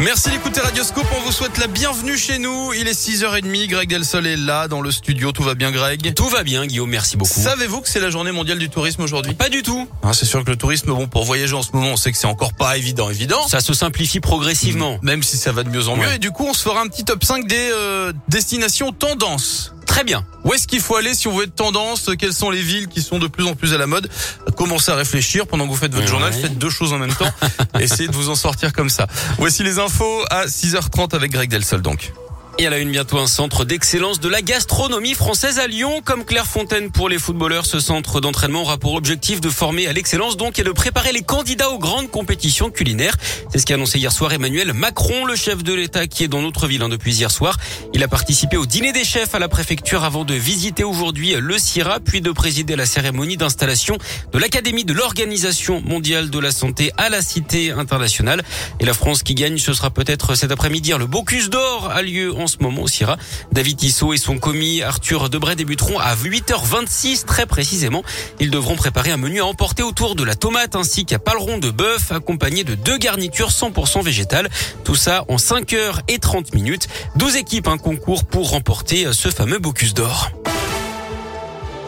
Merci d'écouter Radioscope. On vous souhaite la bienvenue chez nous. Il est 6h30. Greg Delsol est là dans le studio. Tout va bien, Greg? Tout va bien, Guillaume. Merci beaucoup. Savez-vous que c'est la journée mondiale du tourisme aujourd'hui? Pas du tout. Ah, c'est sûr que le tourisme, bon, pour voyager en ce moment, on sait que c'est encore pas évident, évident. Ça se simplifie progressivement. Même si ça va de mieux en mieux. Ouais. Et du coup, on se fera un petit top 5 des euh, destinations tendances. Très bien. Où est-ce qu'il faut aller si on veut être tendance? Quelles sont les villes qui sont de plus en plus à la mode? Commencez à réfléchir pendant que vous faites votre Ouais. journal. Faites deux choses en même temps. Essayez de vous en sortir comme ça. Voici les infos à 6h30 avec Greg Delsol donc. Et à la une bientôt un centre d'excellence de la gastronomie française à Lyon. Comme Clairefontaine pour les footballeurs, ce centre d'entraînement aura pour objectif de former à l'excellence donc et de préparer les candidats aux grandes compétitions culinaires. C'est ce qu'a annoncé hier soir Emmanuel Macron, le chef de l'État qui est dans notre ville hein, depuis hier soir. Il a participé au dîner des chefs à la préfecture avant de visiter aujourd'hui le CIRA, puis de présider la cérémonie d'installation de l'Académie de l'Organisation mondiale de la santé à la Cité internationale. Et la France qui gagne, ce sera peut-être cet après-midi. Le Bocuse d'Or a lieu en ce moment au CIRA. David Tissot et son commis Arthur Debray débuteront à 8h26 très précisément. Ils devront préparer un menu à emporter autour de la tomate ainsi qu'un paleron de bœuf accompagné de deux garnitures 100% végétales. Tout ça en 5 heures et 30 minutes. 12 équipes un concours pour remporter ce fameux Bocuse d'Or.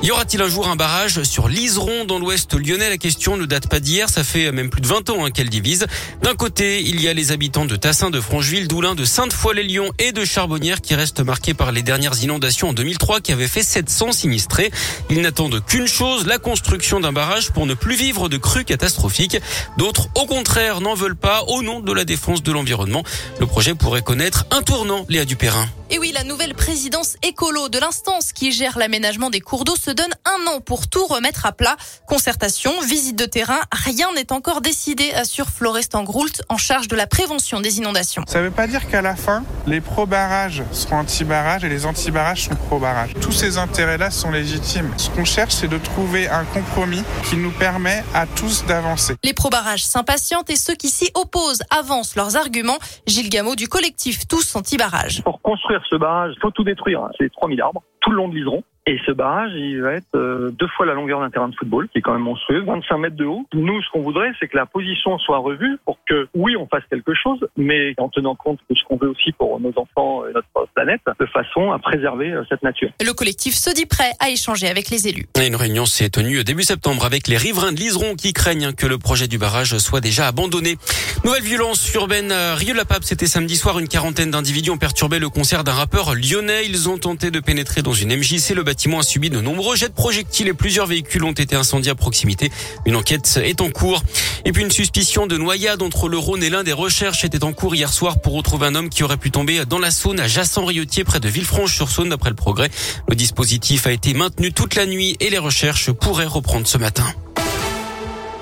Y aura-t-il un jour un barrage sur l'Iseron dans l'ouest lyonnais? La question ne date pas d'hier, ça fait même plus de 20 ans hein, qu'elle divise. D'un côté, il y a les habitants de Tassin, de Francheville, d'Oulin, de Sainte-Foy-les-Lyons et de Charbonnières qui restent marqués par les dernières inondations en 2003 qui avaient fait 700 sinistrés. Ils n'attendent qu'une chose, la construction d'un barrage pour ne plus vivre de crues catastrophiques. D'autres, au contraire, n'en veulent pas au nom de la défense de l'environnement. Le projet pourrait connaître un tournant, Léa Dupérin. Et oui, la nouvelle présidence écolo de l'instance qui gère l'aménagement des cours d'eau se donne un an pour tout remettre à plat. Concertation, visite de terrain, rien n'est encore décidé, assure Florestan Groult, en charge de la prévention des inondations. Ça ne veut pas dire qu'à la fin, les pro-barrages seront anti-barrages et les anti-barrages sont pro-barrages. Tous ces intérêts-là sont légitimes. Ce qu'on cherche, c'est de trouver un compromis qui nous permet à tous d'avancer. Les pro-barrages s'impatientent et ceux qui s'y opposent avancent leurs arguments. Gilles Gameau du collectif Tous Anti-Barrages. Pour construire ce barrage, il faut tout détruire. C'est 3000 arbres, tout le long de l'Iseron. Et ce barrage, il va être euh, deux fois la longueur d'un terrain de football, qui est quand même monstrueux, 25 mètres de haut. Nous, ce qu'on voudrait, c'est que la position soit revue pour que, oui, on fasse quelque chose, mais en tenant compte de ce qu'on veut aussi pour nos enfants et notre planète, de façon à préserver euh, cette nature. Le collectif se dit prêt à échanger avec les élus. Et Une réunion s'est tenue début septembre avec les riverains de l'Iseron qui craignent que le projet du barrage soit déjà abandonné. Nouvelle violence urbaine à Rieux-la-Pape. C'était samedi soir. Une quarantaine d'individus ont perturbé le concert d'un rappeur lyonnais. Ils ont tenté de pénétrer dans une MJC. Le bâtiment a subi de nombreux jets de projectiles et plusieurs véhicules ont été incendiés à proximité. Une enquête est en cours. Et puis une suspicion de noyade entre le Rhône et l'Inde des recherches était en cours hier soir pour retrouver un homme qui aurait pu tomber dans la Saône à Jassan-Riotier près de Villefranche-sur-Saône d'après le progrès. Le dispositif a été maintenu toute la nuit et les recherches pourraient reprendre ce matin.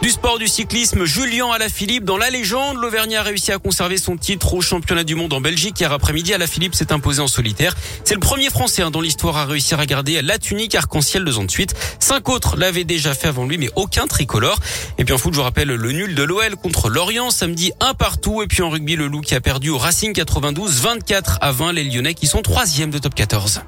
Du sport, du cyclisme, Julien Alaphilippe dans la légende. L'Auvergnat a réussi à conserver son titre au championnat du monde en Belgique. Hier après-midi, Alaphilippe s'est imposé en solitaire. C'est le premier Français hein, dans l'histoire à réussir à garder la tunique arc-en-ciel deux ans de suite. Cinq autres l'avaient déjà fait avant lui, mais aucun tricolore. Et puis en foot, je vous rappelle le nul de l'OL contre Lorient samedi un partout. Et puis en rugby, le Loup qui a perdu au Racing 92, 24 à 20. Les Lyonnais qui sont troisième de top 14.